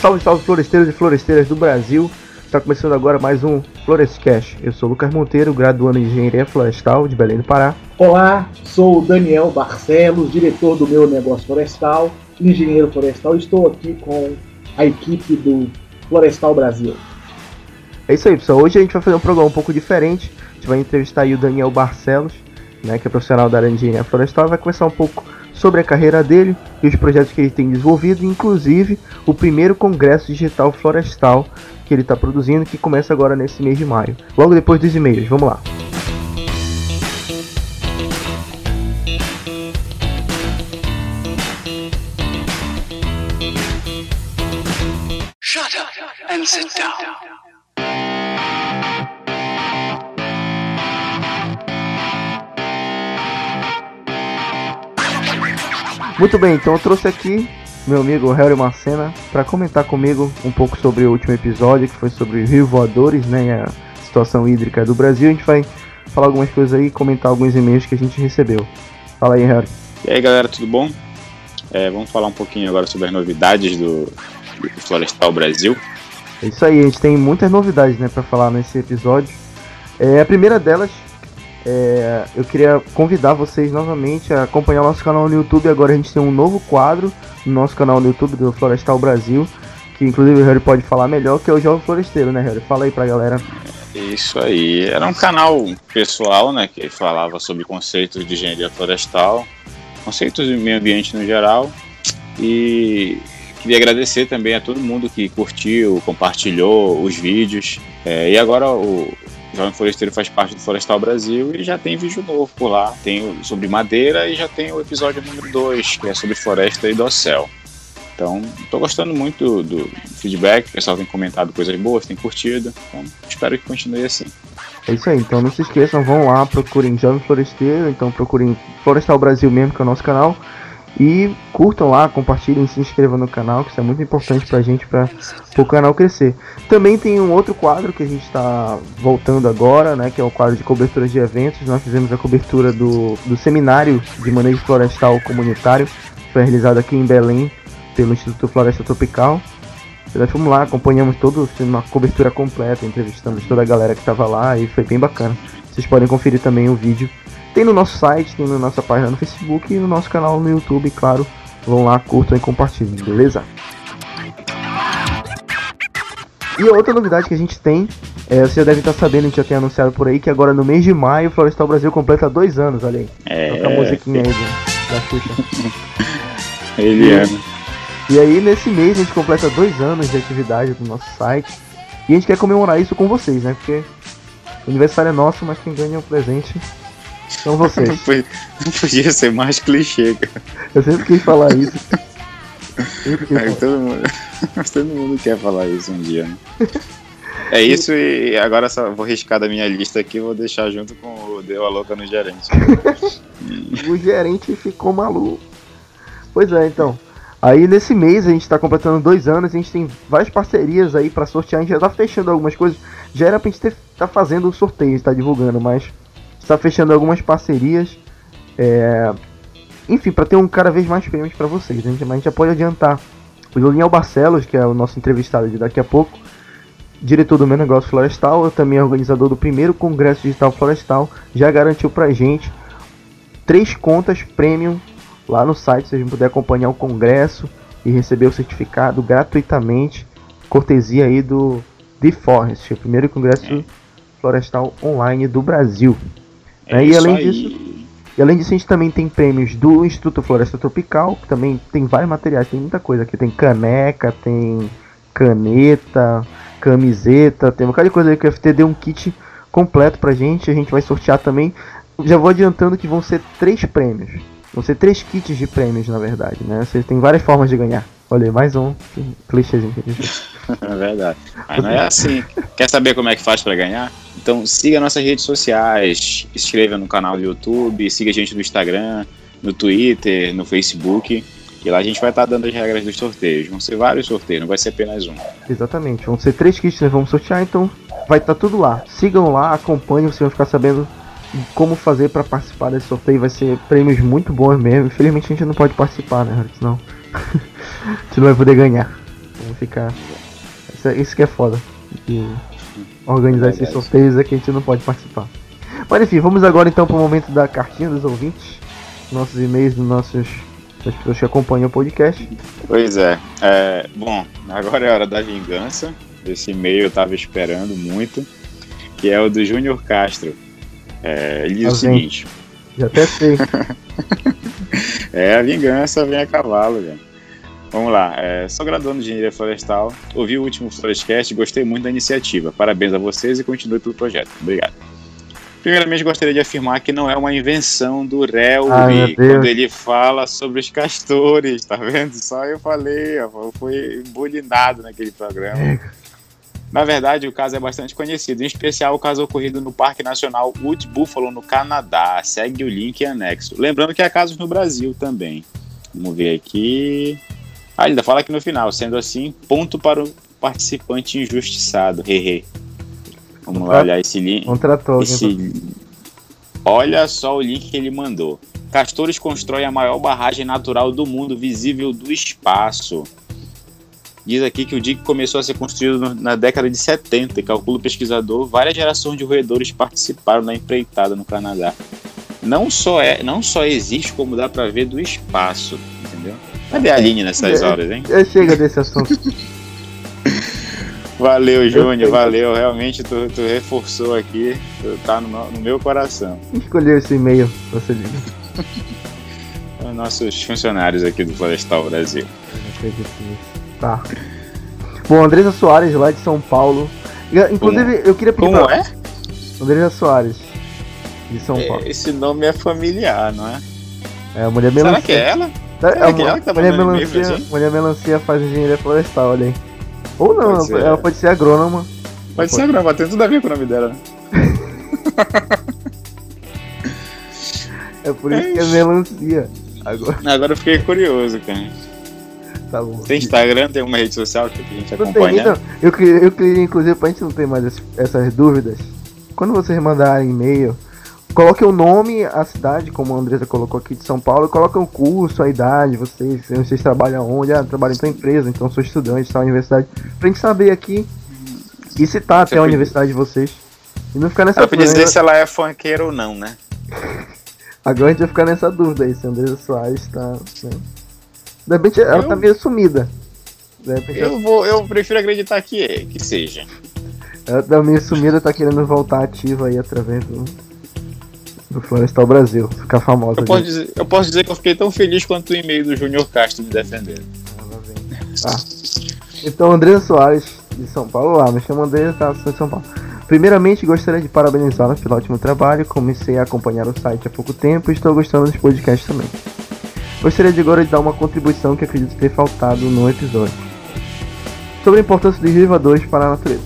Salve, salve floresteiros e floresteiras do Brasil. Está começando agora mais um Florestcast. Eu sou o Lucas Monteiro, graduando em Engenharia Florestal de Belém do Pará. Olá, sou o Daniel Barcelos, diretor do meu negócio florestal, engenheiro florestal. Estou aqui com a equipe do Florestal Brasil. É isso aí, pessoal. Hoje a gente vai fazer um programa um pouco diferente. A gente vai entrevistar o Daniel Barcelos, né, que é profissional da área de engenharia florestal, vai conversar um pouco sobre a carreira dele e os projetos que ele tem desenvolvido, inclusive o primeiro congresso digital florestal que ele está produzindo, que começa agora nesse mês de maio. Logo depois dos e-mails, vamos lá. Shut up and sit down. Muito bem, então eu trouxe aqui meu amigo Harry Macena para comentar comigo um pouco sobre o último episódio, que foi sobre rio voadores, né, e a situação hídrica do Brasil. A gente vai falar algumas coisas aí, comentar alguns e-mails que a gente recebeu. Fala aí, Harry. E aí galera, tudo bom? É, vamos falar um pouquinho agora sobre as novidades do, do Florestal Brasil. É isso aí, a gente tem muitas novidades, né, para falar nesse episódio. É, a primeira delas, é, eu queria convidar vocês novamente a acompanhar o nosso canal no YouTube. Agora a gente tem um novo quadro no nosso canal no YouTube do Florestal Brasil, que inclusive o Harry pode falar melhor, que é o Jovem Floresteiro, né, Harry? Fala aí pra galera. Isso aí, era um canal pessoal, né, que falava sobre conceitos de engenharia florestal, conceitos de meio ambiente no geral. E queria agradecer também a todo mundo que curtiu, compartilhou os vídeos. É, e agora o Jovem Floresteiro faz parte do Florestal Brasil e já tem vídeo novo por lá. Tem sobre madeira e já tem o episódio número 2, que é sobre floresta e dossel. Então, estou gostando muito do, do feedback, o pessoal tem comentado coisas boas, tem curtido. Então, espero que continue assim. É isso aí, então não se esqueçam, vão lá, procurem Jovem Floresteiro, então procurem Florestal Brasil mesmo, que é o nosso canal. E curtam lá, compartilhem, se inscrevam no canal, que isso é muito importante pra gente, para o canal crescer. Também tem um outro quadro que a gente está voltando agora, né, que é o quadro de cobertura de eventos. Nós fizemos a cobertura do, do seminário de manejo florestal comunitário, que foi realizado aqui em Belém, pelo Instituto Floresta Tropical. Nós fomos lá, acompanhamos todo, uma cobertura completa, entrevistamos toda a galera que estava lá e foi bem bacana. Vocês podem conferir também o vídeo tem no nosso site, tem na nossa página no Facebook e no nosso canal no YouTube, claro. Vão lá, curtam e compartilhem, beleza? E outra novidade que a gente tem, é, você já deve estar sabendo, a gente já tem anunciado por aí, que agora no mês de maio o Florestal Brasil completa dois anos, olha aí. É. Toca a musiquinha aí do, da Xuxa. Eliana. E aí nesse mês a gente completa dois anos de atividade do nosso site. E a gente quer comemorar isso com vocês, né? Porque o aniversário é nosso, mas quem ganha o presente são Não, vocês. foi- não podia ser mais clichê, cara. Eu sempre quis falar isso. Falar. todo, mundo, todo mundo quer falar isso um dia, né? É isso e agora só vou riscar da minha lista aqui e vou deixar junto com o Deu a Louca no Gerente. O gerente ficou maluco. Pois é, então. Aí nesse mês a gente tá completando dois anos, a gente tem várias parcerias aí pra sortear, a gente já tá fechando algumas coisas. Já era pra gente ter, tá fazendo o sorteio, tá divulgando, mas está fechando algumas parcerias. É... Enfim, pra ter um cada vez mais prêmios pra vocês. A gente, mas a gente já pode adiantar. O Daniel Barcelos, que é o nosso entrevistado de daqui a pouco, diretor do meu negócio florestal, eu também organizador do primeiro congresso digital florestal, já garantiu pra gente três contas premium lá no site, vocês vão poder acompanhar o congresso e receber o certificado gratuitamente, cortesia aí do The Forest, o primeiro congresso florestal online do Brasil. É, e isso além aí. disso- E além disso, a gente também tem prêmios do Instituto Floresta Tropical, que também tem vários materiais, tem muita coisa aqui. Tem caneca, tem caneta, camiseta, tem um bocado de coisa aí que o FT deu um kit completo pra gente. A gente vai sortear também. Já vou adiantando que vão ser três prêmios. Vão ser três kits de prêmios, na verdade, né? Você tem várias formas de ganhar. Olha, aí, mais um clichêzinho É verdade. Mas não é assim. Quer saber como é que faz pra ganhar? Então siga nossas redes sociais, inscreva no canal do YouTube, siga a gente no Instagram, no Twitter, no Facebook. E lá a gente vai estar dando as regras dos sorteios. Vão ser vários sorteios, não vai ser apenas um. Exatamente, vão ser três kits que nós vamos sortear, então vai estar tudo lá. Sigam lá, acompanhem, vocês vão ficar sabendo como fazer para participar desse sorteio. Vai ser prêmios muito bons mesmo. Infelizmente a gente não pode participar, né? Senão a gente não vai poder ganhar. Vamos ficar. Isso, é- isso que é foda. De organizar esses Verdade. sorteios é que a gente não pode participar. Mas enfim, vamos agora então pro momento da cartinha dos ouvintes. Nossos e-mails dos nossos. das pessoas que acompanham o podcast. Pois é. é. Bom, agora é a hora da vingança. Esse e-mail eu tava esperando muito. Que é o do Júnior Castro. É, ele diz Tá o seguinte: Já até sei. É, a vingança vem a cavalo, velho. Vamos lá, é, sou graduando de engenharia florestal, ouvi o último Florescast e gostei muito da iniciativa. Parabéns a vocês e continue pelo projeto. Obrigado. Primeiramente, gostaria de afirmar que não é uma invenção do Relvi Ai, quando ele fala sobre os castores, tá vendo? Só eu falei, ó, foi bulinado naquele programa. Na verdade, o caso é bastante conhecido, em especial o caso ocorrido no Parque Nacional Wood Buffalo, no Canadá. Segue o link anexo. Lembrando que há casos no Brasil também. Vamos ver aqui. Ah, ainda fala aqui no final. Sendo assim, ponto para o participante injustiçado. Hehe. Vamos lá olhar esse link. Contratou. Esse... Olha só o link que ele mandou. Castores constroem a maior barragem natural do mundo, visível do espaço. Diz aqui que o dique começou a ser construído na década de 70 e calcula o pesquisador, várias gerações de roedores participaram da empreitada no Canadá. Não só é, não só existe como dá pra ver do espaço, entendeu? Cadê a Aline nessas É. horas, hein? É, chega desse assunto. Valeu, Júnior, valeu. Realmente tu, tu reforçou aqui, tu tá no, meu- no meu coração. Quem escolheu esse e-mail? Você nossos funcionários aqui do Florestal Brasil. Nisso. Tá. Bom, Andresa Soares, lá de São Paulo. Inclusive, eu queria pedir Como pra é? Andresa Soares, de São Paulo. É, Esse nome é familiar, não é? É, a mulher Será melancia. que é ela? É, que é que tá mulher, e-mail pra melancia, mulher melancia faz engenharia florestal, olha aí. Ou não, Pode ela, ser. ela pode ser agrônoma. Pode ser agora, tem tudo a ver com o nome dela. né? É por isso que é melancia. Agora, Agora eu fiquei curioso, cara. tá bom. Tem Instagram, tem uma rede social que a gente Não tem, acompanha. então, eu queria, eu queria, inclusive, pra gente não ter mais essas dúvidas, quando vocês mandarem e-mail, coloque o nome, a cidade, como a Andresa colocou aqui de São Paulo, e coloque o curso, a idade, vocês, vocês trabalham onde, ah, trabalho em tal empresa, então sou estudante, tal universidade, pra gente saber aqui e citar até a universidade de vocês. E não ficar nessa dúvida. dizer se ela é funkeira ou não, né? Agora a gente vai ficar nessa dúvida aí, se a Andresa Soares tá. Né? De repente ela Eu- tá meio sumida. Ela Eu, vou, eu prefiro acreditar que é, que seja. ela tá meio sumida, tá querendo voltar ativa aí através do. Do Florestal Brasil, ficar famosa. Eu posso, dizer, eu posso dizer que eu fiquei tão feliz quanto o e-mail do Júnior Castro me defendendo. Tá. Então, Andresa Soares, de São Paulo, lá, me chamo Andresa, tá, sou de São Paulo. Primeiramente, gostaria de parabenizá-la pelo ótimo trabalho. Comecei a acompanhar o site há pouco tempo e estou gostando dos podcasts também. Gostaria de agora de dar uma contribuição que acredito ter faltado no episódio. Sobre a importância dos rivadores para a natureza.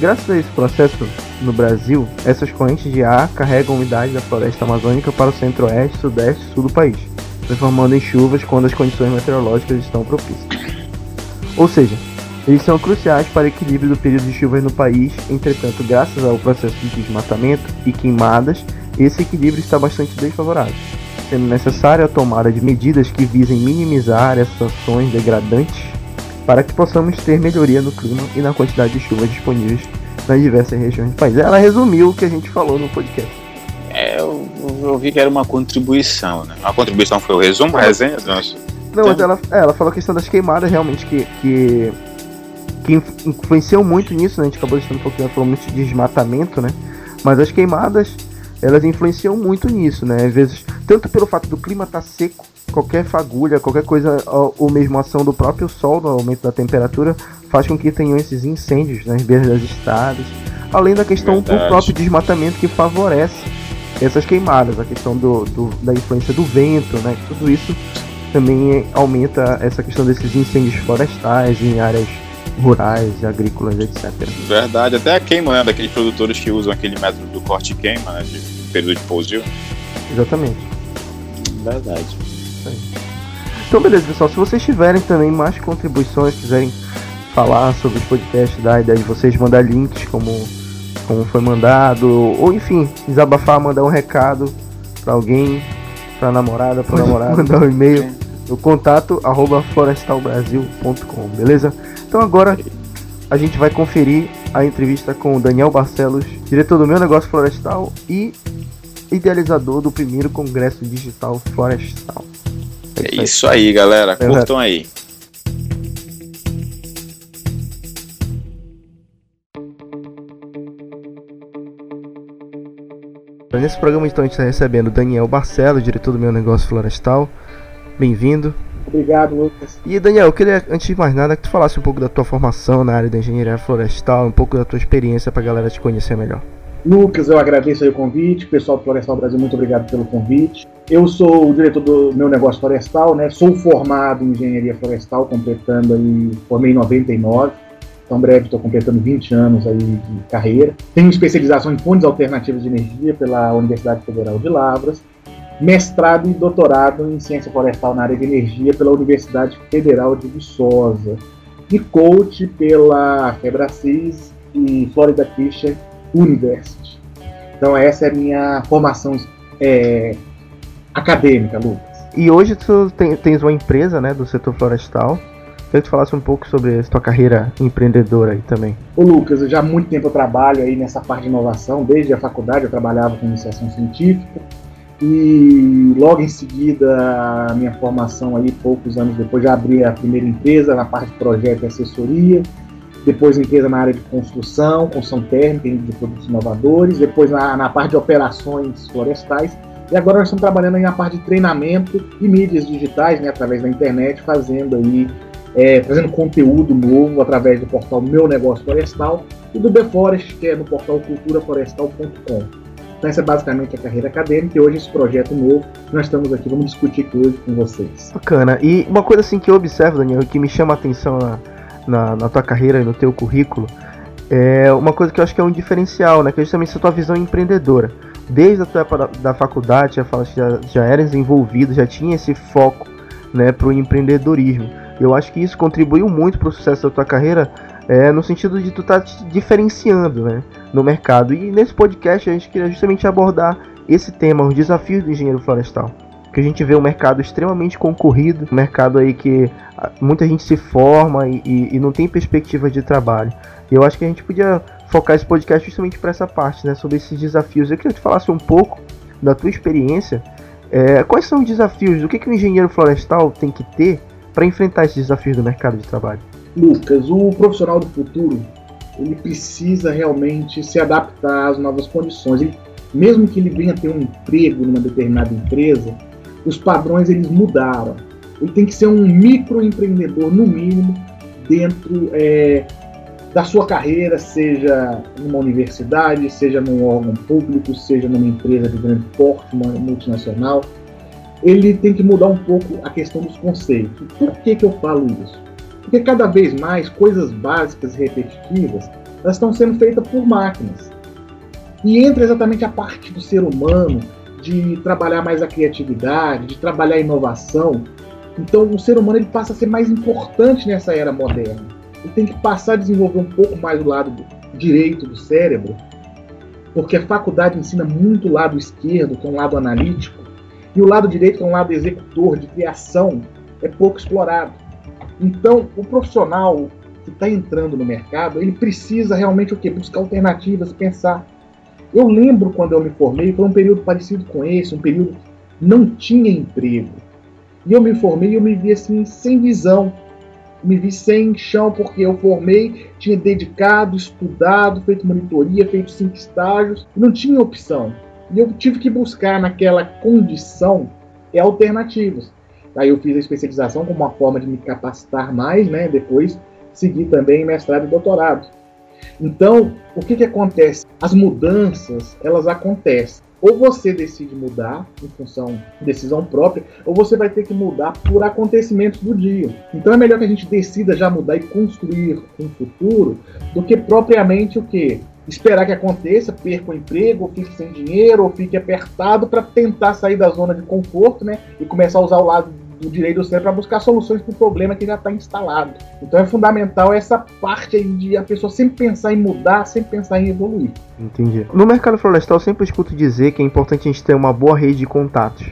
Graças a esse processo, no Brasil, essas correntes de ar carregam umidade da floresta amazônica para o centro-oeste, sudeste e sul do país, transformando em chuvas quando as condições meteorológicas estão propícias. Ou seja, eles são cruciais para o equilíbrio do período de chuvas no país, entretanto, graças ao processo de desmatamento e queimadas, esse equilíbrio está bastante desfavorável, sendo necessária a tomada de medidas que visem minimizar essas ações degradantes para que possamos ter melhoria no clima e na quantidade de chuvas disponíveis nas diversas regiões do país. Ela resumiu o que a gente falou no podcast. É, eu, eu vi que era uma contribuição, né? A contribuição foi o resumo, a resenha do nosso. Não, mas ela, é, ela falou a questão das queimadas realmente que, que, que inf- influenciou muito nisso, né? A gente acabou deixando um pouquinho, ela falou muito de desmatamento, né? Mas as queimadas, elas influenciam muito nisso, né? Às vezes, tanto pelo fato do clima estar seco, qualquer fagulha, qualquer coisa, ou, ou mesmo ação do próprio sol, no aumento da temperatura, faz com que tenham esses incêndios nas beiras das estradas. Além da questão do Verdade. próprio desmatamento que favorece essas queimadas, a questão do, do- da influência do vento, né? Tudo isso também aumenta essa questão desses incêndios florestais em áreas rurais, agrícolas, etc. Verdade, até a queima, né? Daqueles produtores que usam aquele método do corte e queima, né? De período de pousio. Exatamente. Verdade. Então, beleza, pessoal. Se vocês tiverem também mais contribuições, quiserem falar sobre os podcasts, dar a ideia de vocês, mandar links como, como foi mandado, ou enfim, desabafar, mandar um recado pra alguém, pra namorada, pro namorado, mandar um e-mail no contato arroba florestalbrasil.com, beleza? Então agora a gente vai conferir a entrevista com o Daniel Barcelos, diretor do Meu Negócio Florestal e idealizador do primeiro Congresso Digital Florestal. É isso aí, galera. Curtam aí. Nesse programa então a gente está recebendo Daniel Barcelos, diretor do Meu Negócio Florestal. Bem-vindo. Obrigado, Lucas. E Daniel, eu queria, antes de mais nada, que tu falasse um pouco da tua formação na área da engenharia florestal, um pouco da tua experiência para a galera te conhecer melhor. Lucas, eu agradeço o convite. Pessoal do Florestal Brasil, muito obrigado pelo convite. Eu sou o diretor do meu negócio florestal, né? Sou formado em engenharia florestal, completando aí, formei em 99. Então, breve estou completando 20 anos aí de carreira. Tenho especialização em fontes alternativas de energia pela Universidade Federal de Lavras mestrado e doutorado em ciência florestal na área de energia pela Universidade Federal de Viçosa e coach pela Febracis e Florida Christian University. Então essa é a minha formação é, acadêmica, Lucas. E hoje tu tens uma empresa né, do setor florestal. Queria que tu falasse um pouco sobre a tua carreira empreendedora aí também. Ô Lucas, eu já há muito tempo eu trabalho aí nessa parte de inovação. Desde a faculdade eu trabalhava com iniciação científica e logo em seguida a minha formação aí, poucos anos depois, já abri a primeira empresa na parte de projeto e assessoria, depois empresa na área de construção, construção térmica de produtos inovadores, depois na, na parte de operações florestais, e agora nós estamos trabalhando aí na parte de treinamento e mídias digitais, né, através da internet, fazendo aí, é, fazendo conteúdo novo através do portal Meu Negócio Florestal e do The que é no portal culturaflorestal.com. Então, essa é basicamente a carreira acadêmica e hoje esse projeto novo nós estamos aqui, vamos discutir aqui hoje com vocês. Bacana. E uma coisa assim que eu observo, Daniel, que me chama a atenção na, na, na tua carreira e no teu currículo, é uma coisa que eu acho que é um diferencial, né? Que é justamente essa tua visão empreendedora. Desde a tua época da, da faculdade, já, já, já eras envolvido, já tinha esse foco né, para o empreendedorismo. Eu acho que isso contribuiu muito para o sucesso da tua carreira, é, no sentido de tu estar tá te diferenciando, né? no mercado. E nesse podcast a gente queria justamente abordar esse tema, os desafios do engenheiro florestal. Que a gente vê um mercado extremamente concorrido, um mercado aí que ah, muita gente se forma e, e, e não tem perspectiva de trabalho. E eu acho que a gente podia focar esse podcast justamente para essa parte, né, sobre esses desafios. Eu queria que tu falasse um pouco da tua experiência. É, quais são os desafios? O que, que o engenheiro florestal tem que ter para enfrentar esses desafios do mercado de trabalho? Lucas, o profissional do futuro ele precisa realmente se adaptar às novas condições. Ele, mesmo que ele venha ter um emprego numa determinada empresa, os padrões eles mudaram. Ele tem que ser um microempreendedor, no mínimo, dentro é, da sua carreira, seja numa universidade, seja num órgão público, seja numa empresa de grande porte, uma multinacional. Ele tem que mudar um pouco a questão dos conceitos. Por que, que eu falo isso? Porque cada vez mais coisas básicas e repetitivas elas estão sendo feitas por máquinas. E entra exatamente a parte do ser humano de trabalhar mais a criatividade, de trabalhar a inovação. Então o ser humano ele passa a ser mais importante nessa era moderna. Ele tem que passar a desenvolver um pouco mais o lado direito do cérebro, porque a faculdade ensina muito o lado esquerdo, que é um lado analítico, e o lado direito, que é um lado executor, de criação, é pouco explorado. Então, o profissional que está entrando no mercado, ele precisa realmente o quê? Buscar alternativas, pensar. Eu lembro quando eu me formei, foi um período parecido com esse, um período que não tinha emprego. E eu me formei e eu me vi assim, sem visão. Me vi sem chão, porque eu formei, tinha dedicado, estudado, feito monitoria, feito cinco estágios, não tinha opção. E eu tive que buscar naquela condição é, alternativas. Aí eu fiz a especialização como uma forma de me capacitar mais, né? Depois segui também mestrado e doutorado. Então, o que, que acontece? As mudanças, elas acontecem. Ou você decide mudar em função de decisão própria, ou você vai ter que mudar por acontecimentos do dia. Então é melhor que a gente decida já mudar e construir um futuro do que propriamente o que? Esperar que aconteça, perca o emprego, ou fique sem dinheiro, ou fique apertado para tentar sair da zona de conforto, né? E começar a usar o lado do direito do cérebro para buscar soluções para o problema que já está instalado. Então é fundamental essa parte aí de a pessoa sempre pensar em mudar, sempre pensar em evoluir. Entendi. No mercado florestal eu sempre escuto dizer que é importante a gente ter uma boa rede de contatos.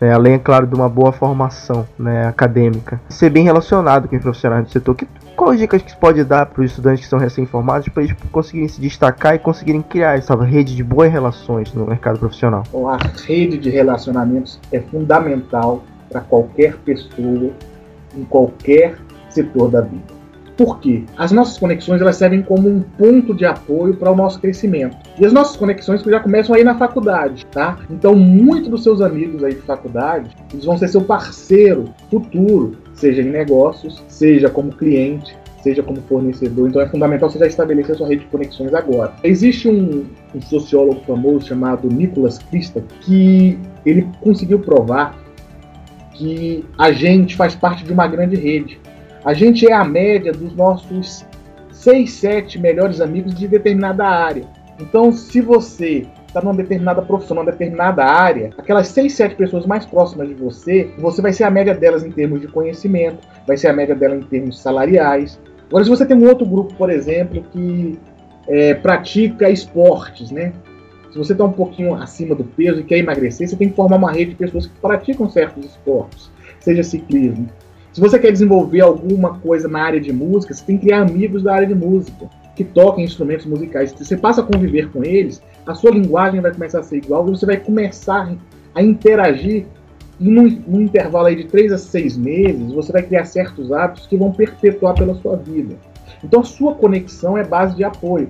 Né, além, é claro, de uma boa formação né, acadêmica, ser bem relacionado com os profissionais do setor. Que, quais dicas que pode dar para os estudantes que são recém-formados para eles conseguirem se destacar e conseguirem criar essa rede de boas relações no mercado profissional? A rede de relacionamentos é fundamental para qualquer pessoa, em qualquer setor da vida. Por quê? As nossas conexões elas servem como um ponto de apoio para o nosso crescimento. E as nossas conexões já começam aí na faculdade, tá? Então, muitos dos seus amigos aí de faculdade, eles vão ser seu parceiro futuro, seja em negócios, seja como cliente, seja como fornecedor. Então é fundamental você já estabelecer a sua rede de conexões agora. Existe um, um sociólogo famoso chamado Nicholas Christa que ele conseguiu provar que a gente faz parte de uma grande rede. A gente é a média dos nossos 6, 7 melhores amigos de determinada área. Então, se você está numa determinada profissão, numa determinada área, aquelas 6, 7 pessoas mais próximas de você, você vai ser a média delas em termos de conhecimento, vai ser a média dela em termos salariais. Agora, se você tem um outro grupo, por exemplo, que é, pratica esportes, né? Se você está um pouquinho acima do peso e quer emagrecer, você tem que formar uma rede de pessoas que praticam certos esportes, seja ciclismo, se você quer desenvolver alguma coisa na área de música, você tem que criar amigos da área de música, que toquem instrumentos musicais. Se você passa a conviver com eles, a sua linguagem vai começar a ser igual e você vai começar a interagir. E num, num intervalo aí de 3 a 6 meses, você vai criar certos hábitos que vão perpetuar pela sua vida. Então, a sua conexão é base de apoio.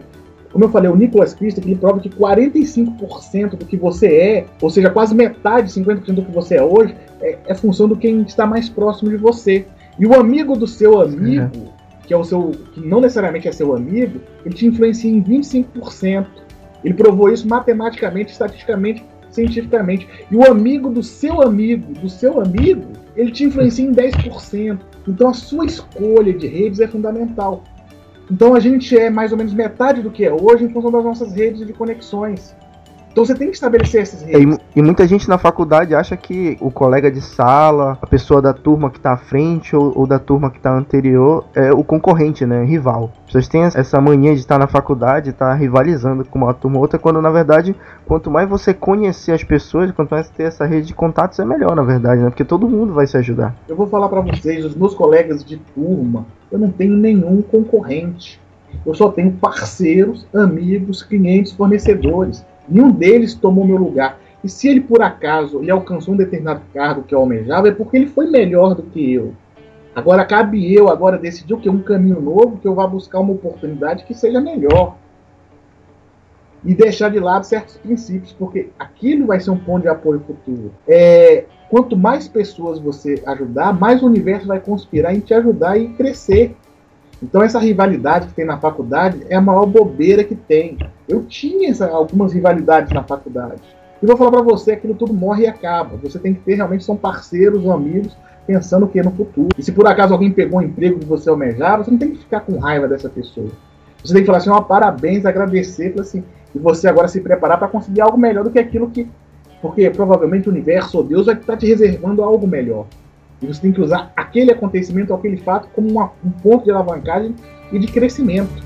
Como eu falei, o Nicholas Christie ele prova que 45% do que você é, ou seja, quase metade, 50% do que você é hoje, é, é, função do quem está mais próximo de você. E o amigo do seu amigo, que é o seu, que não necessariamente é seu amigo, ele te influencia em 25%. Ele provou isso matematicamente, estatisticamente, cientificamente. E o amigo do seu amigo, do seu amigo, ele te influencia em 10%. Então a sua escolha de redes é fundamental. Então a gente é mais ou menos metade do que é hoje em função das nossas redes de conexões. Então você tem que estabelecer esses redes. E, e, muita gente na faculdade acha que o colega de sala, a pessoa da turma que está à frente ou, ou, da turma que está anterior é o concorrente, né? Rival. As pessoas têm essa mania de estar na faculdade, estar rivalizando com uma turma ou outra, quando na verdade, quanto mais você conhecer as pessoas, quanto mais ter essa rede de contatos, é melhor, na verdade, né? Porque todo mundo vai se ajudar. Eu vou falar para vocês, os meus colegas de turma, eu não tenho nenhum concorrente. Eu só tenho parceiros, amigos, clientes, fornecedores. Nenhum deles tomou meu lugar. E se ele, por acaso, ele alcançou um determinado cargo que eu almejava, é porque ele foi melhor do que eu. Agora cabe eu agora decidir o que? Um caminho novo, que eu vá buscar uma oportunidade que seja melhor. E deixar de lado certos princípios, porque aquilo vai ser um ponto de apoio futuro. É, quanto mais pessoas você ajudar, mais o universo vai conspirar em te ajudar e crescer. Então essa rivalidade que tem na faculdade é a maior bobeira que tem. Eu tinha essa, algumas rivalidades na faculdade. E vou falar para você, aquilo tudo morre e acaba. Você tem que ter realmente são parceiros ou amigos pensando que no futuro. E se por acaso alguém pegou um emprego que você almejava, você não tem que ficar com raiva dessa pessoa. Você tem que falar assim, ó, parabéns, agradecer, assim, e você agora se preparar para conseguir algo melhor do que aquilo que. Porque provavelmente o universo ou Deus vai estar te reservando algo melhor. E você tem que usar aquele acontecimento, aquele fato, como uma, um ponto de alavancagem e de crescimento.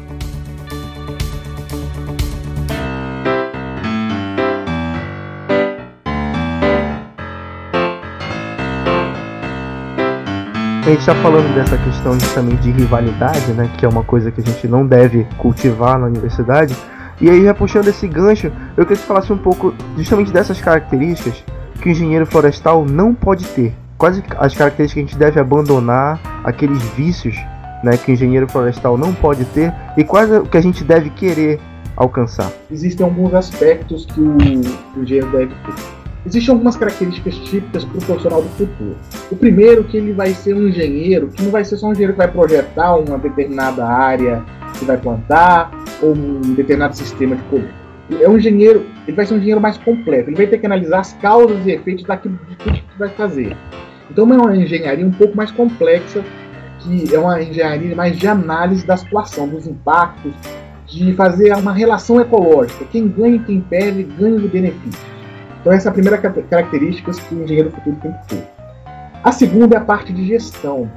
A gente está falando dessa questão justamente de rivalidade, né, que é uma coisa que a gente não deve cultivar na universidade. E aí, já puxando esse gancho, eu queria que você falasse um pouco justamente dessas características que o engenheiro florestal não pode ter quais as características que a gente deve abandonar, aqueles vícios né, que o engenheiro florestal não pode ter e quais o que a gente deve querer alcançar? Existem alguns aspectos que o, que o engenheiro deve ter. Existem algumas características típicas para o profissional do futuro. O primeiro que ele vai ser um engenheiro, que não vai ser só um engenheiro que vai projetar uma determinada área que vai plantar ou um determinado sistema de colheita. É um engenheiro, ele vai ser um engenheiro mais completo. Ele vai ter que analisar as causas e efeitos daquilo de tudo que vai fazer. Então é uma engenharia um pouco mais complexa, que é uma engenharia mais de análise da situação, dos impactos, de fazer uma relação ecológica. Quem ganha e quem perde, ganha de benefício. Então essa é a primeira característica que o engenheiro futuro tem que ter. A segunda é a parte de gestão.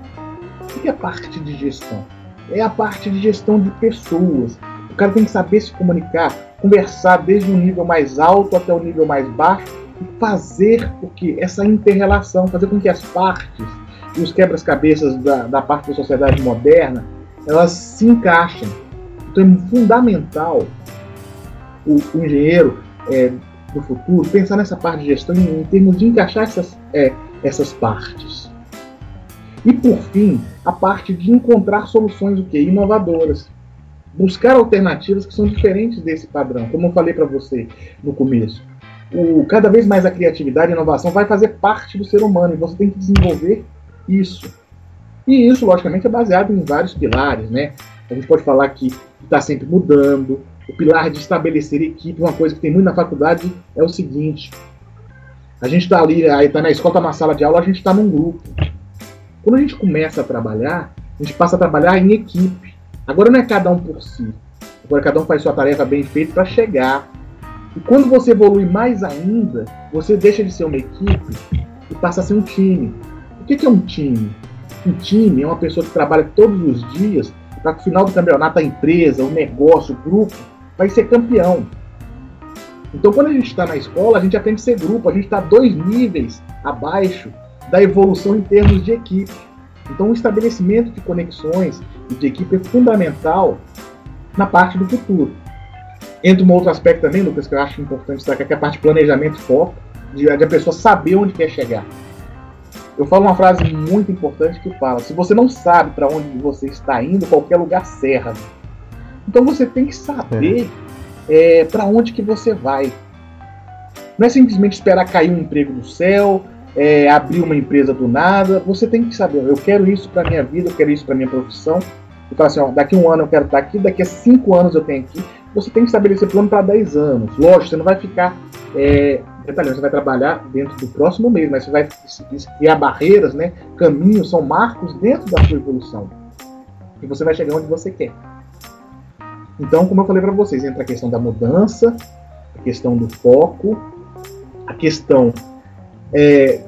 O que é a parte de gestão? É a parte de gestão de pessoas. O cara tem que saber se comunicar, conversar desde o nível mais alto até o nível mais baixo fazer o que essa interrelação, fazer com que as partes e os quebras-cabeças da, da parte da sociedade moderna elas se encaixem. Então é fundamental o, o engenheiro é, do futuro pensar nessa parte de gestão em, em termos de encaixar essas, é, essas partes. E por fim, a parte de encontrar soluções o quê? inovadoras. Buscar alternativas que são diferentes desse padrão, como eu falei para você no começo. O, cada vez mais a criatividade e inovação vai fazer parte do ser humano e você tem que desenvolver isso. E isso, logicamente, é baseado em vários pilares, né? A gente pode falar que está sempre mudando. O pilar de estabelecer equipe, uma coisa que tem muito na faculdade, é o seguinte: a gente está ali, aí está na escola, está na sala de aula, a gente está num grupo. Quando a gente começa a trabalhar, a gente passa a trabalhar em equipe. Agora não é cada um por si. Agora cada um faz sua tarefa bem feita para chegar. E quando você evolui mais ainda, você deixa de ser uma equipe e passa a ser um time. O que é um time? Um time é uma pessoa que trabalha todos os dias para que no final do campeonato a empresa, o negócio, o grupo vai ser campeão. Então, quando a gente está na escola, a gente aprende a ser grupo, a gente está dois níveis abaixo da evolução em termos de equipe. Então, o estabelecimento de conexões e de equipe é fundamental na parte do futuro. Entra um outro aspecto também, Lucas, que eu acho importante destacar, que é a parte de planejamento e foco, de, de a pessoa saber onde quer chegar. Eu falo uma frase muito importante que fala: se você não sabe para onde você está indo, qualquer lugar serra. Então você tem que saber é. é, para onde que você vai. Não é simplesmente esperar cair um emprego do céu, é, abrir uma empresa do nada. Você tem que saber: eu quero isso para minha vida, eu quero isso para minha profissão. E falar assim: ó, daqui um ano eu quero estar aqui, daqui a cinco anos eu tenho aqui. Você tem que estabelecer plano para 10 anos. Lógico, você não vai ficar é, detalhe, você vai trabalhar dentro do próximo mês, mas você vai criar barreiras, né? Caminhos são marcos dentro da sua evolução. E você vai chegar onde você quer. Então, como eu falei para vocês, entra a questão da mudança, a questão do foco, a questão é,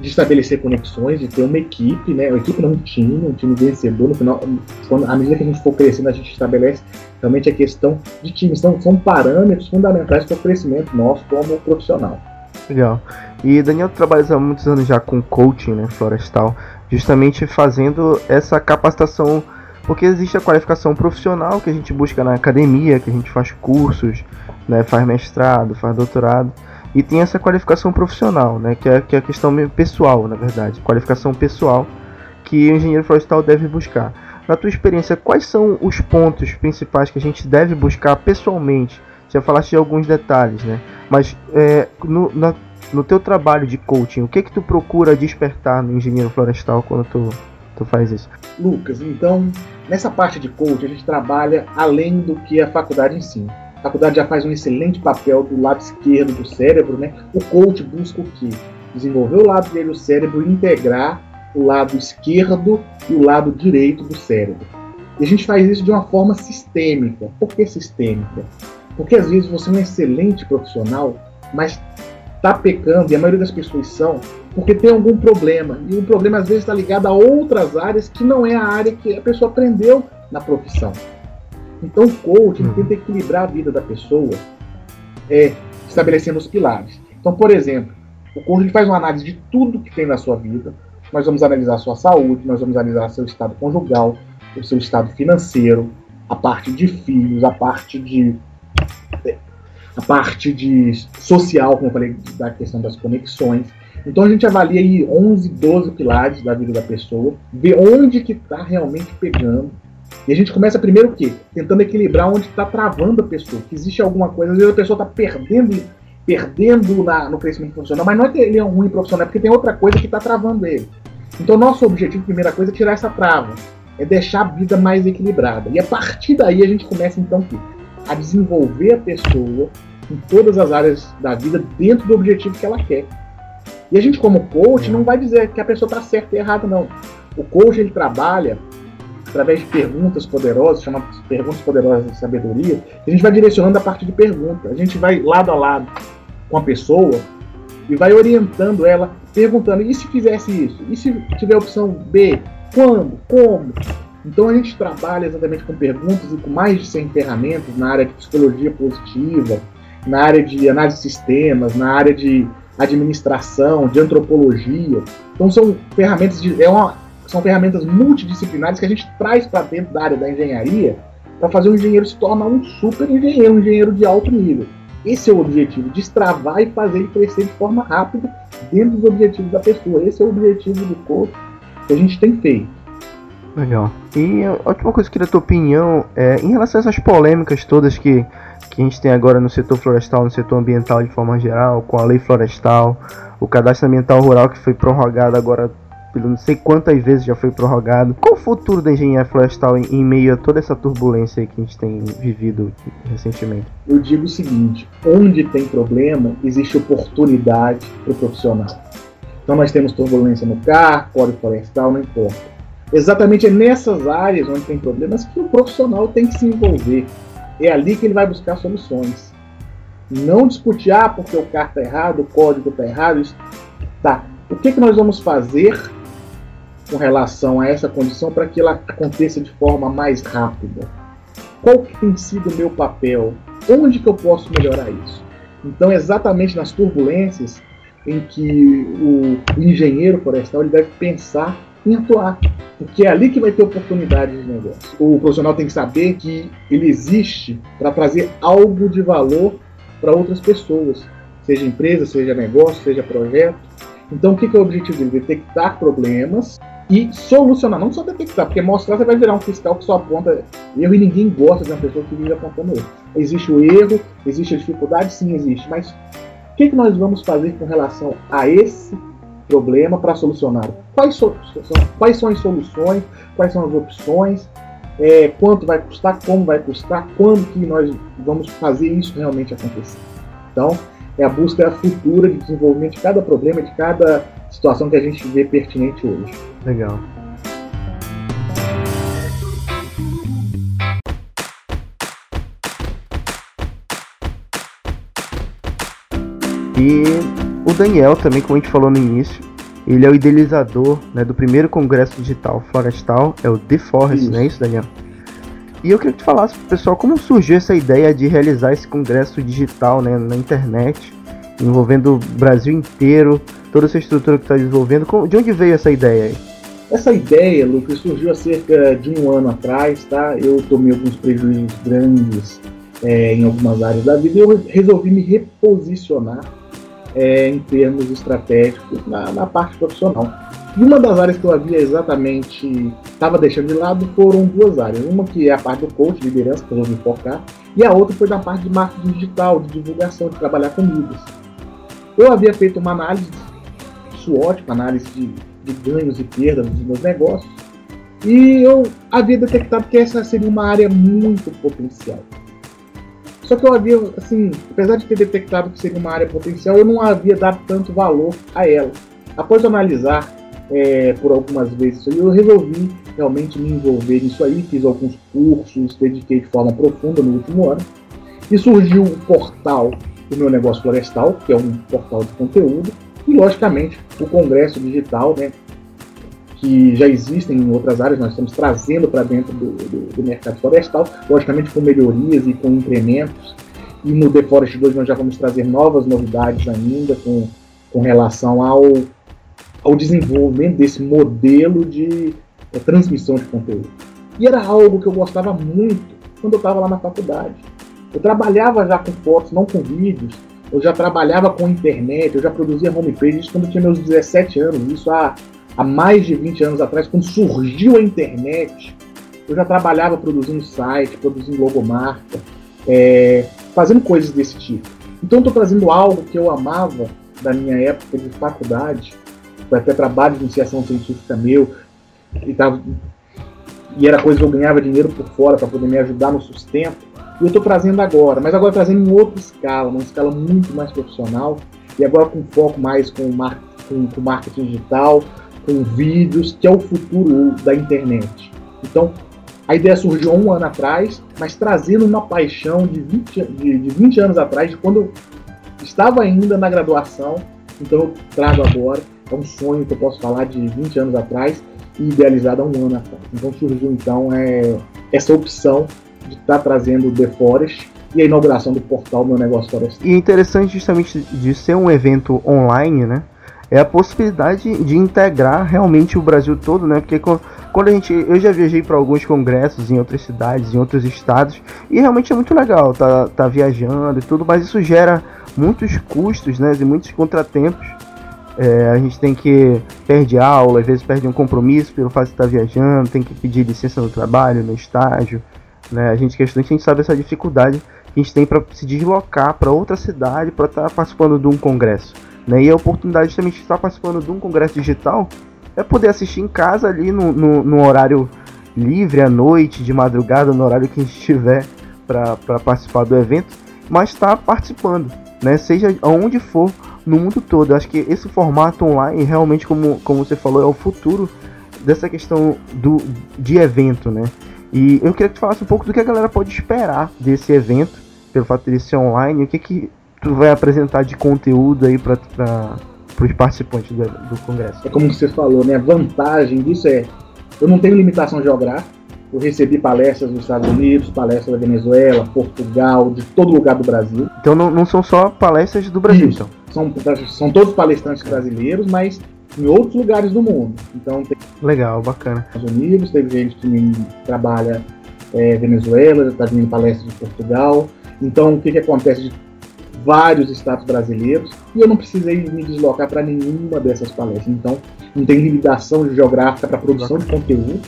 de estabelecer conexões, de ter uma equipe, né? Uma equipe não um time, um time vencedor. No final, quando, à medida que a gente for crescendo, a gente estabelece realmente a questão de time. São, são parâmetros fundamentais para o crescimento nosso como profissional. Legal. E Daniel trabalha há muitos anos já com coaching né, florestal, justamente fazendo essa capacitação, porque existe a qualificação profissional que a gente busca na academia, que a gente faz cursos, né, faz mestrado, faz doutorado. E tem essa qualificação profissional, né, que é, que é a questão pessoal, na verdade, qualificação pessoal que o engenheiro florestal deve buscar. Na tua experiência, quais são os pontos principais que a gente deve buscar pessoalmente? Já falaste de alguns detalhes, né? Mas é, no, na, no teu trabalho de coaching, o que é que tu procura despertar no engenheiro florestal quando tu, tu faz isso? Lucas, então, nessa parte de coaching, a gente trabalha além do que a faculdade ensina. A faculdade já faz um excelente papel do lado esquerdo do cérebro, né? O coach busca o quê? Desenvolver o lado dele, o cérebro, integrar o lado esquerdo e o lado direito do cérebro. E a gente faz isso de uma forma sistêmica. Por que sistêmica? Porque às vezes você é um excelente profissional, mas está pecando, e a maioria das pessoas são, porque tem algum problema. E o problema às vezes está ligado a outras áreas que não é a área que a pessoa aprendeu na profissão. Então, o coaching uhum. tenta equilibrar a vida da pessoa, é, estabelecendo os pilares. Então, por exemplo, o coaching faz uma análise de tudo que tem na sua vida. Nós vamos analisar a sua saúde, nós vamos analisar seu estado conjugal, o seu estado financeiro, a parte de filhos, a parte de a parte de social, como eu falei, da questão das conexões. Então a gente avalia aí 11, 12 pilares da vida da pessoa, vê onde que está realmente pegando e a gente começa primeiro o quê? Tentando equilibrar onde está travando a pessoa. Que existe alguma coisa, às vezes a pessoa está perdendo, perdendo na, no crescimento profissional, mas não é que ele é um ruim profissional, é porque tem outra coisa que está travando ele. Então, nosso objetivo, primeira coisa, é tirar essa trava, é deixar a vida mais equilibrada. E a partir daí a gente começa então a desenvolver a pessoa em todas as áreas da vida dentro do objetivo que ela quer. E a gente, como coach, não vai dizer que a pessoa está certa e errada, não. O coach ele trabalha através de perguntas poderosas, chamadas perguntas poderosas de sabedoria, a gente vai direcionando a partir de perguntas. A gente vai lado a lado com a pessoa e vai orientando ela, perguntando: e se fizesse isso? E se tiver a opção B? Quando? Como? Então a gente trabalha exatamente com perguntas e com mais de 100 ferramentas na área de psicologia positiva, na área de análise de sistemas, na área de administração, de antropologia. Então são ferramentas de, é uma, são ferramentas multidisciplinares que a gente traz para dentro da área da engenharia para fazer o engenheiro se tornar um super engenheiro, um engenheiro de alto nível. Esse é o objetivo, destravar e fazer ele crescer de forma rápida dentro dos objetivos da pessoa. Esse é o objetivo do coach que a gente tem feito. Legal. E a última coisa que queria a tua opinião é em relação a essas polêmicas todas que, que a gente tem agora no setor florestal, no setor ambiental de forma geral, com a lei florestal, o cadastro ambiental rural que foi prorrogado agora pelo não sei quantas vezes já foi prorrogado. Qual o futuro da engenharia florestal em, em, meio a toda essa turbulência que a gente tem vivido recentemente? Eu digo o seguinte: onde tem problema, existe oportunidade para o profissional. Então nós temos turbulência no CAR, Código Florestal, não importa. Exatamente é nessas áreas onde tem problemas que o profissional tem que se envolver. É ali que ele vai buscar soluções. Não discutir, ah, porque o CAR está errado, o código está errado. Isso... Tá. O que, que nós vamos fazer com relação a essa condição para que ela aconteça de forma mais rápida? Qual que tem sido o meu papel? Onde que eu posso melhorar isso? Então, exatamente nas turbulências em que o, engenheiro florestal ele deve pensar em atuar, porque é ali que vai ter oportunidade de negócio. O profissional tem que saber que ele existe para trazer algo de valor para outras pessoas, seja empresa, seja negócio, seja projeto. Então, o que é o objetivo dele? Detectar problemas e solucionar, não só detectar, porque mostrar você vai virar um fiscal que só aponta erro e ninguém gosta de uma pessoa que vive apontando erro. Existe o erro, existe a dificuldade, sim, existe, mas o que, que nós vamos fazer com relação a esse problema para solucionar? Quais, so, quais são as soluções, quais são as opções, é, quanto vai custar, como vai custar, quando que nós vamos fazer isso realmente acontecer. Então, é a busca futura de desenvolvimento de cada problema, de cada situação que a gente vê pertinente hoje. Legal. E o Daniel também, como a gente falou no início, ele é o idealizador né, do primeiro congresso digital florestal, é o The Forest, não é isso, Daniel? E eu queria que tu falasse pro pessoal como surgiu essa ideia de realizar esse congresso digital né, na internet, envolvendo o Brasil inteiro, toda essa estrutura que está desenvolvendo. De onde veio essa ideia aí? Essa ideia, Lucas, surgiu há cerca de um ano atrás, tá? Eu tomei alguns prejuízos grandes é, em algumas áreas da vida e eu resolvi me reposicionar é, em termos estratégicos na, na parte profissional. E uma das áreas que eu havia exatamente estava deixando de lado foram duas áreas. Uma que é a parte do coach, liderança, que eu me focar, e a outra foi na parte de marketing digital, de divulgação, de trabalhar com mídias. Eu havia feito uma análise SWOT, uma análise de, de ganhos e perdas dos meus negócios, e eu havia detectado que essa seria uma área muito potencial. Só que eu havia, assim, apesar de ter detectado que seria uma área potencial, eu não havia dado tanto valor a ela. Após analisar é, por algumas vezes eu resolvi realmente me envolver nisso aí, fiz alguns cursos, dediquei de forma profunda no último ano, e surgiu o portal do meu negócio florestal, que é um portal de conteúdo, e logicamente o congresso digital, né, que já existem em outras áreas, nós estamos trazendo para dentro do, do, do, mercado florestal, logicamente com melhorias e com incrementos. E no The Forest 2 nós já vamos trazer novas novidades ainda com, com relação ao ao desenvolvimento desse modelo de é, transmissão de conteúdo. E era algo que eu gostava muito quando eu estava lá na faculdade. Eu trabalhava já com fotos, não com vídeos. Eu já trabalhava com internet, eu já produzia homepage, isso quando eu tinha meus 17 anos, isso há, há mais de 20 anos atrás, quando surgiu a internet. Eu já trabalhava produzindo site, produzindo logomarca, é, fazendo coisas desse tipo. Então estou trazendo algo que eu amava da minha época de faculdade, foi até trabalho de iniciação científica meu, e, tava, e era coisa que eu ganhava dinheiro por fora para poder me ajudar no sustento. E eu estou trazendo agora, mas agora trazendo em outra escala, uma escala muito mais profissional, e agora com foco mais com, mar, com, com marketing digital, com vídeos, que é o futuro da internet. Então, a ideia surgiu um ano atrás, mas trazendo uma paixão de 20, de, de 20 anos atrás, de quando eu estava ainda na graduação, então eu trago agora é um sonho que eu posso falar de 20 anos atrás e idealizado há um ano atrás. Então surgiu então é, essa opção de estar tá trazendo o The Forest e a inauguração do portal Meu Negócio Florestal. E interessante justamente de ser um evento online, né? É a possibilidade de integrar realmente o Brasil todo, né? Porque quando a gente. Eu já viajei para alguns congressos em outras cidades, em outros estados, e realmente é muito legal tá, tá viajando e tudo, mas isso gera muitos custos, né? E muitos contratempos. É, a gente tem que perde aula, às vezes perde um compromisso pelo fato de estar viajando, tem que pedir licença no trabalho, no estágio. Né? A gente que é estudante, a gente sabe essa dificuldade que a gente tem para se deslocar para outra cidade para estar tá participando de um congresso. Né? E a oportunidade também de estar participando de um congresso digital é poder assistir em casa ali no, no, no horário livre, à noite, de madrugada, no horário que a gente tiver para participar do evento, mas estar tá participando, né? seja aonde for no mundo todo. Eu acho que esse formato online, realmente, como, como você falou, é o futuro dessa questão do, de evento, né? E eu queria que tu falasse um pouco do que a galera pode esperar desse evento, pelo fato de ser online, o que que tu vai apresentar de conteúdo aí para os participantes do, do congresso. É como você falou, né? A vantagem disso é eu não tenho limitação geográfica. Eu recebi palestras dos Estados Unidos, palestras da Venezuela, Portugal, de todo lugar do Brasil. Então não, não são só palestras do Brasil, Isso. então? São, são todos palestrantes brasileiros, mas em outros lugares do mundo. Então tem legal, bacana. Estados Unidos, teve gente que trabalha é, Venezuela, está vindo palestra de Portugal. Então o que, que acontece de vários estados brasileiros e eu não precisei me deslocar para nenhuma dessas palestras. Então não tem limitação geográfica para produção de conteúdo,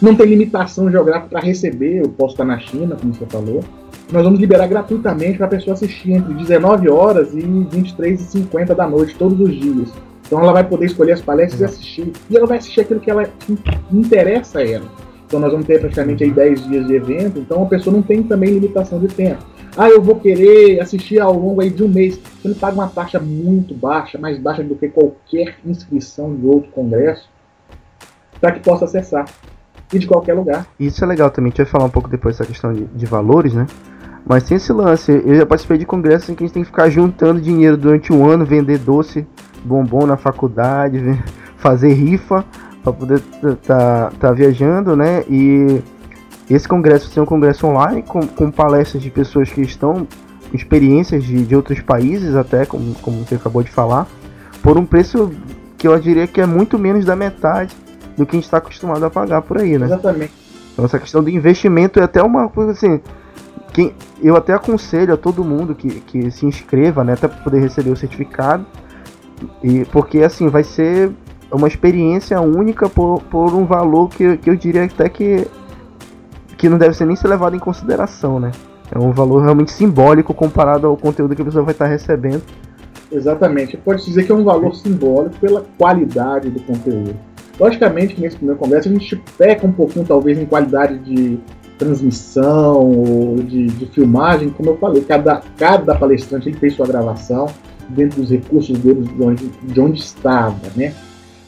não tem limitação geográfica para receber. Eu posso estar na China, como você falou. Nós vamos liberar gratuitamente para a pessoa assistir entre 19 horas e 23 e 50 da noite todos os dias. Então ela vai poder escolher as palestras e assistir. E ela vai assistir aquilo que ela que interessa a ela. Então nós vamos ter praticamente aí 10 dias de evento, então a pessoa não tem também limitação de tempo. Ah, eu vou querer assistir ao longo aí de um mês. Ele paga uma taxa muito baixa, mais baixa do que qualquer inscrição de outro congresso, para que possa acessar. E de qualquer lugar. Isso é legal também. A gente vai falar um pouco depois dessa questão de, de valores, né? Mas tem esse lance. Eu já participei de congressos em que a gente tem que ficar juntando dinheiro durante um ano, vender doce bombom na faculdade, fazer rifa para poder tá, tá viajando, né? E esse congresso ser um congresso online com, com palestras de pessoas que estão experiências de, de outros países até, como, como você acabou de falar, por um preço que eu diria que é muito menos da metade do que a gente está acostumado a pagar por aí, né? Exatamente. Então essa questão do investimento é até uma coisa assim. Quem, eu até aconselho a todo mundo que, que se inscreva, né, até para poder receber o certificado, e porque assim, vai ser uma experiência única por, por um valor que, que eu diria até que, que não deve ser nem ser levado em consideração, né? É um valor realmente simbólico comparado ao conteúdo que a pessoa vai estar recebendo. Exatamente. Pode dizer que é um valor simbólico pela qualidade do conteúdo. Logicamente nesse primeiro congresso a gente peca um pouquinho, talvez, em qualidade de transmissão ou de, de filmagem, como eu falei, cada, cada palestrante ele fez sua gravação, dentro dos recursos deles de onde, de onde estava, né?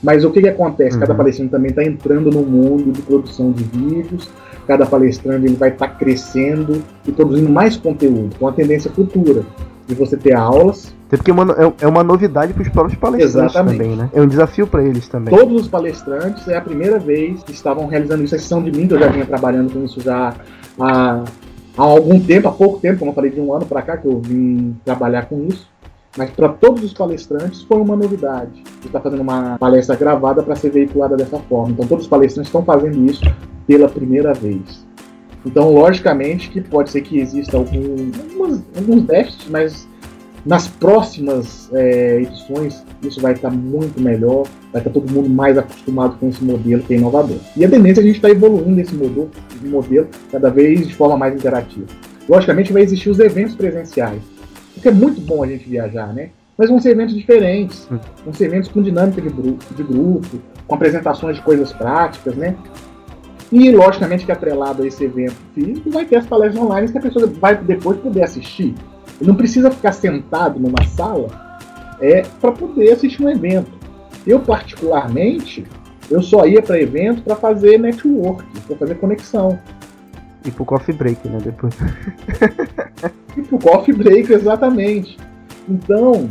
Mas o que, que acontece? Cada uhum. palestrante também está entrando no mundo de produção de vídeos, cada palestrante ele vai estar tá crescendo e produzindo mais conteúdo, com a tendência futura de você ter aulas. Até porque é uma, é, é uma novidade para os próprios palestrantes Exatamente. também, né? É um desafio para eles também. Todos os palestrantes é a primeira vez que estavam realizando isso, a exceção de mim, que eu já vinha trabalhando com isso já há, há algum tempo, há pouco tempo, como eu falei, de um ano para cá que eu vim trabalhar com isso. Mas para todos os palestrantes foi uma novidade. Você está fazendo uma palestra gravada para ser veiculada dessa forma. Então todos os palestrantes estão fazendo isso pela primeira vez. Então, logicamente, que pode ser que exista algum, algumas, alguns déficits, mas nas próximas é, edições isso vai estar muito melhor, vai estar todo mundo mais acostumado com esse modelo que é inovador. E a tendência é a gente está evoluindo esse modelo, modelo cada vez de forma mais interativa. Logicamente, vai existir os eventos presenciais porque é muito bom a gente viajar, né? Mas vão ser eventos diferentes, vão ser eventos com dinâmica de grupo, de grupo, com apresentações de coisas práticas, né? E, logicamente, que atrelado a esse evento físico, vai ter as palestras online que a pessoa vai depois poder assistir. Não precisa ficar sentado numa sala é, para poder assistir um evento. Eu, particularmente, eu só ia para evento para fazer network, para fazer conexão. E pro coffee break, né? Depois. e pro coffee break, exatamente. Então,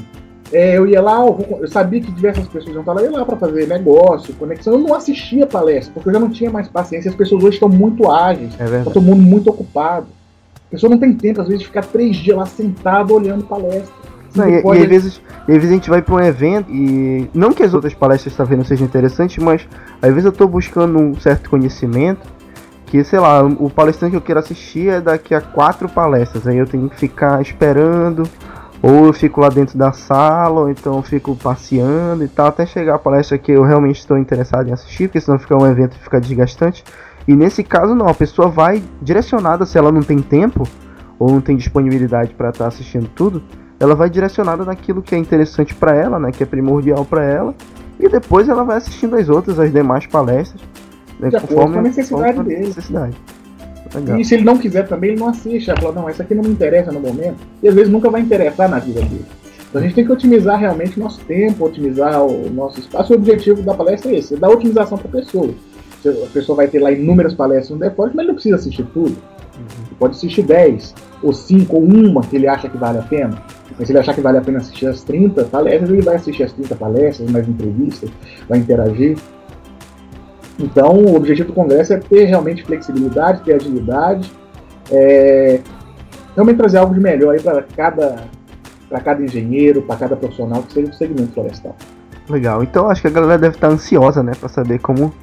é, eu ia lá, eu sabia que diversas pessoas iam estar lá, eu ia lá para fazer negócio, conexão. Eu não assistia palestra, porque eu já não tinha mais paciência. As pessoas hoje estão muito ágeis, é tá todo mundo muito ocupado. A pessoa não tem tempo, às vezes, de ficar três dias lá sentado olhando palestra. Não, e, pode... e, às vezes, e às vezes a gente vai para um evento e não que as outras palestras tá vendo sejam interessantes, mas às vezes eu estou buscando um certo conhecimento que, sei lá, o palestrante que eu quero assistir é daqui a quatro palestras, aí eu tenho que ficar esperando, ou eu fico lá dentro da sala, ou então eu fico passeando e tal, até chegar a palestra que eu realmente estou interessado em assistir, porque senão fica um evento e fica desgastante. E nesse caso não, a pessoa vai direcionada, se ela não tem tempo ou não tem disponibilidade para estar tá assistindo tudo, ela vai direcionada naquilo que é interessante para ela, né, que é primordial para ela, e depois ela vai assistindo as outras, as demais palestras, né, de conforme a necessidade conforme dele. Necessidade. Legal. E se ele não quiser também, ele não assiste. Ela fala, não, essa aqui não me interessa no momento. E às vezes nunca vai interessar na vida dele. Então a gente tem que otimizar realmente o nosso tempo, otimizar o nosso espaço. O objetivo da palestra é esse, é dar otimização para a pessoa. A pessoa vai ter lá inúmeras palestras no depósito, mas ele não precisa assistir tudo. Pode assistir 10, ou 5, ou uma que ele acha que vale a pena. Mas se ele achar que vale a pena assistir as 30 palestras, ele vai assistir as 30 palestras, mais entrevistas, vai interagir. Então, o objetivo do Congresso é ter realmente flexibilidade, ter agilidade, é, realmente trazer algo de melhor para cada, cada engenheiro, para cada profissional que seja do segmento florestal. Legal, então acho que a galera deve estar ansiosa né, para saber como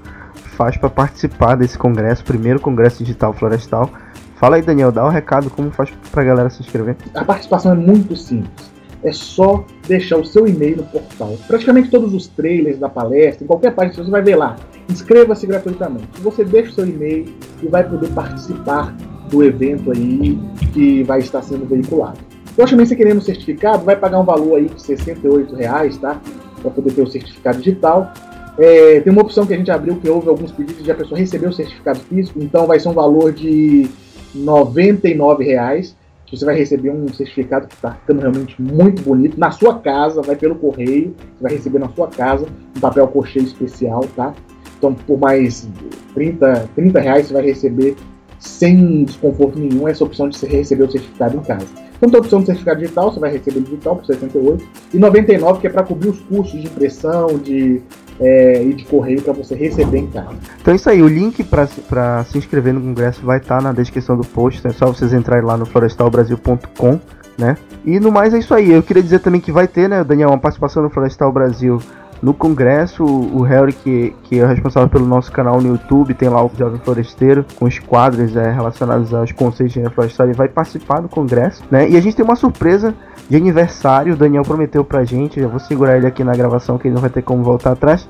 faz para participar desse congresso, primeiro congresso digital florestal. Fala aí, Daniel, dá o um recado como faz para a galera se inscrever. A participação é muito simples. É só deixar o seu e-mail no portal. Praticamente todos os trailers da palestra, em qualquer página, você vai ver lá. Inscreva-se gratuitamente. Você deixa o seu e-mail e vai poder participar do evento aí que vai estar sendo veiculado. Logicamente, se querendo um certificado, vai pagar um valor aí de 68 reais, tá? Para poder ter o certificado digital. É, tem uma opção que a gente abriu que houve alguns pedidos de a pessoa receber o certificado físico, então vai ser um valor de 99 reais, que você vai receber um certificado que está ficando realmente muito bonito na sua casa, vai pelo correio, você vai receber na sua casa um papel cocheio especial, tá? Então, por mais 30, 30 reais, você vai receber sem desconforto nenhum essa opção de você receber o certificado em casa. Então, tem a opção de certificado digital, você vai receber digital por 68 e 99 que é para cobrir os custos de impressão de, é, e de correio para você receber em casa. Então é isso aí, o link para se inscrever no congresso vai estar tá na descrição do post, é só vocês entrarem lá no florestalbrasil.com, né? E no mais é isso aí. Eu queria dizer também que vai ter, né, Daniel, uma participação no Florestal Brasil no congresso, o Harry, que, que é responsável pelo nosso canal no YouTube, tem lá o Jovem Floresteiro, com os quadros é, relacionados aos conceitos de florestal, ele vai participar do congresso, né? E a gente tem uma surpresa de aniversário, o Daniel prometeu pra gente, eu vou segurar ele aqui na gravação que ele não vai ter como voltar atrás.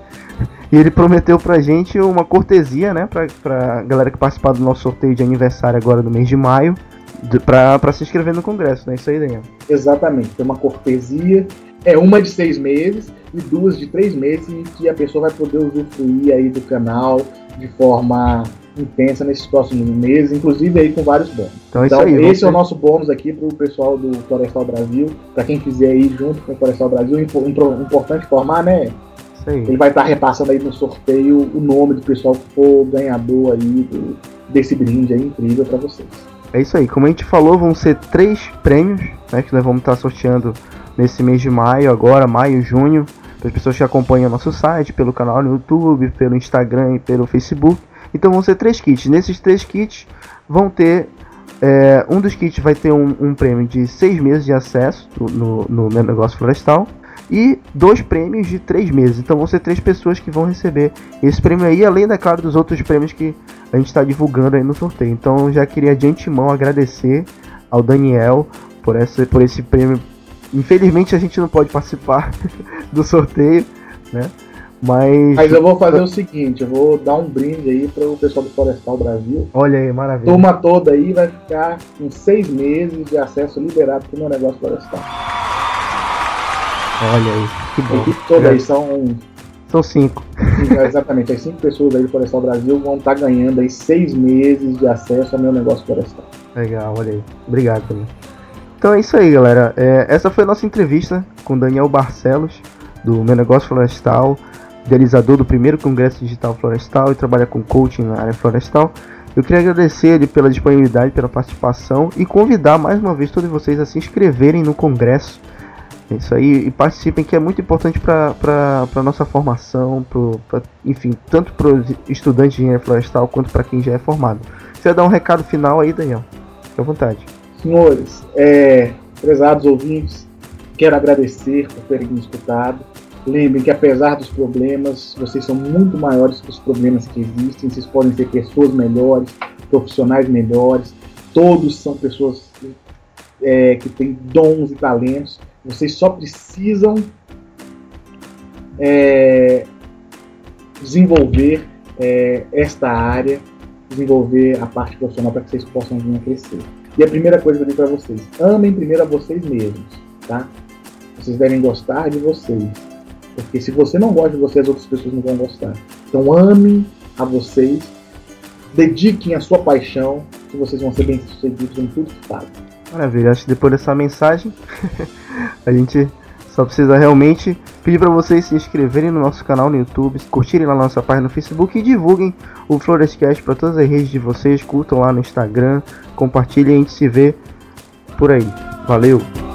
E ele prometeu pra gente uma cortesia, né, pra, pra galera que participar do nosso sorteio de aniversário agora do mês de maio, para se inscrever no congresso, né? Isso aí, Daniel. Exatamente, tem uma cortesia é uma de seis meses e duas de três meses em que a pessoa vai poder usufruir aí do canal de forma intensa nesses próximos meses, inclusive aí com vários bônus. Então, então aí, esse você... é o nosso bônus aqui para o pessoal do Florestal Brasil, para quem quiser ir junto com o Florestal Brasil, importante informar, né? Ele vai estar tá repassando aí no sorteio o nome do pessoal que for ganhador aí do, desse brinde aí incrível para vocês. É isso aí, como a gente falou, vão ser três prêmios, né, que nós vamos estar tá sorteando nesse mês de maio, agora, maio, junho, para as pessoas que acompanham nosso site, pelo canal no YouTube, pelo Instagram e pelo Facebook. Então vão ser três kits. Nesses três kits vão ter. É, um dos kits vai ter um, um, prêmio de seis meses de acesso no, no meu negócio florestal e dois prêmios de três meses. Então vão ser três pessoas que vão receber esse prêmio aí, além, da claro, dos outros prêmios que a gente está divulgando aí no sorteio. Então já queria de antemão agradecer ao Daniel por, essa, por esse prêmio Infelizmente a gente não pode participar do sorteio, né? Mas. Mas eu vou fazer o seguinte, eu vou dar um brinde aí para o pessoal do Florestal Brasil. Olha aí, maravilha. Turma toda aí vai ficar com seis meses de acesso liberado para o meu negócio florestal. Olha aí, que bom. A equipe toda aí são. São cinco. Exatamente, as cinco pessoas aí do Florestal Brasil vão estar tá ganhando aí seis meses de acesso ao meu negócio florestal. Legal, olha aí. Obrigado também. Então é isso aí, galera. É, essa foi a nossa entrevista com Daniel Barcelos, do Meu Negócio Florestal, idealizador do primeiro Congresso Digital Florestal e trabalha com coaching na área florestal. Eu queria agradecer ele pela disponibilidade, pela participação e convidar mais uma vez todos vocês a se inscreverem no Congresso. É isso aí, e participem, que é muito importante para a nossa formação, pro, pra, enfim, tanto para os estudantes de engenharia florestal quanto para quem já é formado. Você vai dar um recado final aí, Daniel? Fique à vontade. Senhores, é, prezados ouvintes, quero agradecer por terem me escutado. Lembrem que apesar dos problemas, vocês são muito maiores que os problemas que existem. Vocês podem ser pessoas melhores, profissionais melhores. Todos são pessoas é, que têm dons e talentos. Vocês só precisam é, desenvolver é, esta área, desenvolver a parte profissional para que vocês possam vir a crescer. E a primeira coisa que eu digo para vocês: amem primeiro a vocês mesmos, tá? Vocês devem gostar de vocês. Porque se você não gosta de você, as outras pessoas não vão gostar. Então amem a vocês, dediquem a sua paixão, que vocês vão ser bem-sucedidos em tudo que fazem. Maravilha, acho que depois dessa mensagem a gente só precisa realmente pedir para vocês se inscreverem no nosso canal no YouTube, curtirem lá nossa página no Facebook e divulguem o Florescast para todas as redes de vocês, curtam lá no Instagram, compartilhem e a gente se vê por aí. Valeu!